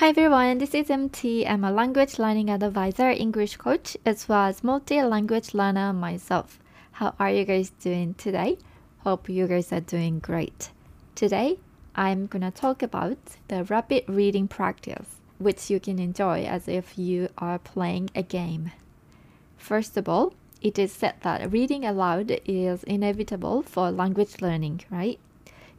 Hi everyone, this is MT. I'm a language learning advisor, English coach, as well as multi-language learner myself. How are you guys doing today? Hope you guys are doing great. Today, I'm gonna talk about the rapid reading practice, which you can enjoy as if you are playing a game. First of all, it is said that reading aloud is inevitable for language learning, right?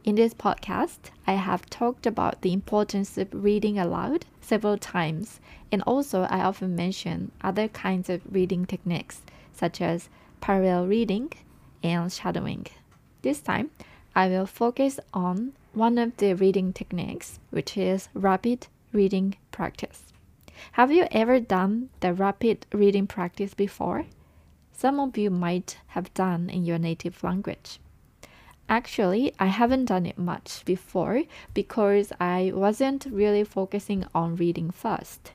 In this podcast, I have talked about the importance of reading aloud several times, and also I often mention other kinds of reading techniques, such as parallel reading and shadowing. This time, I will focus on one of the reading techniques, which is rapid reading practice. Have you ever done the rapid reading practice before? Some of you might have done in your native language. Actually, I haven't done it much before because I wasn't really focusing on reading first.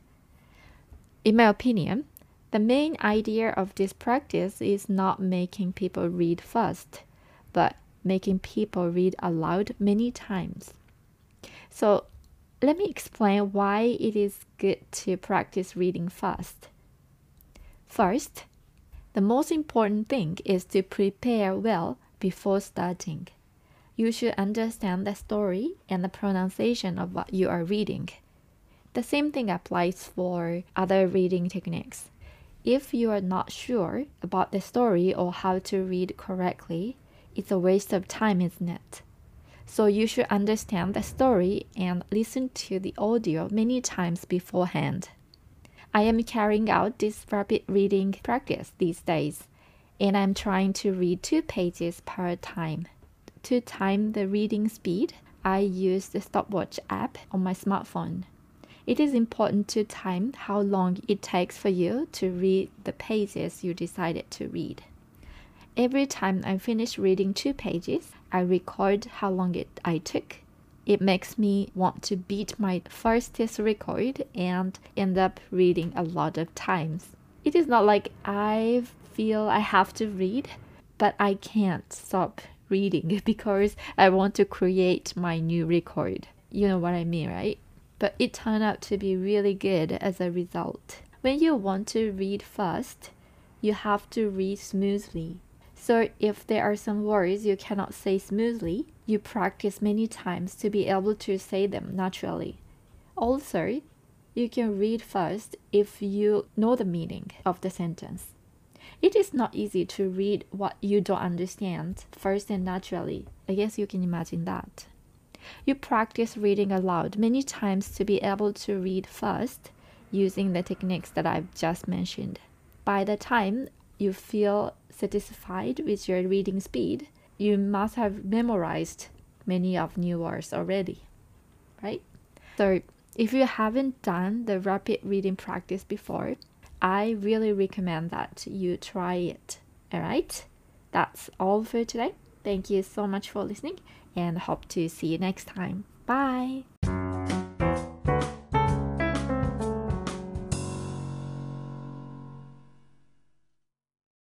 In my opinion, the main idea of this practice is not making people read first, but making people read aloud many times. So, let me explain why it is good to practice reading first. First, the most important thing is to prepare well before starting. You should understand the story and the pronunciation of what you are reading. The same thing applies for other reading techniques. If you are not sure about the story or how to read correctly, it's a waste of time, isn't it? So you should understand the story and listen to the audio many times beforehand. I am carrying out this rapid reading practice these days and I'm trying to read two pages per time. To time the reading speed, I use the stopwatch app on my smartphone. It is important to time how long it takes for you to read the pages you decided to read. Every time I finish reading two pages, I record how long it I took. It makes me want to beat my first test record and end up reading a lot of times. It is not like I feel I have to read, but I can't stop reading because I want to create my new record. You know what I mean, right? But it turned out to be really good as a result. When you want to read fast, you have to read smoothly. So if there are some words you cannot say smoothly, you practice many times to be able to say them naturally. Also, you can read first if you know the meaning of the sentence. It is not easy to read what you don't understand first and naturally. I guess you can imagine that. You practice reading aloud many times to be able to read first using the techniques that I've just mentioned. By the time you feel satisfied with your reading speed, you must have memorized many of new words already, right? So if you haven't done the rapid reading practice before, I really recommend that you try it. All right? That's all for today. Thank you so much for listening and hope to see you next time. Bye.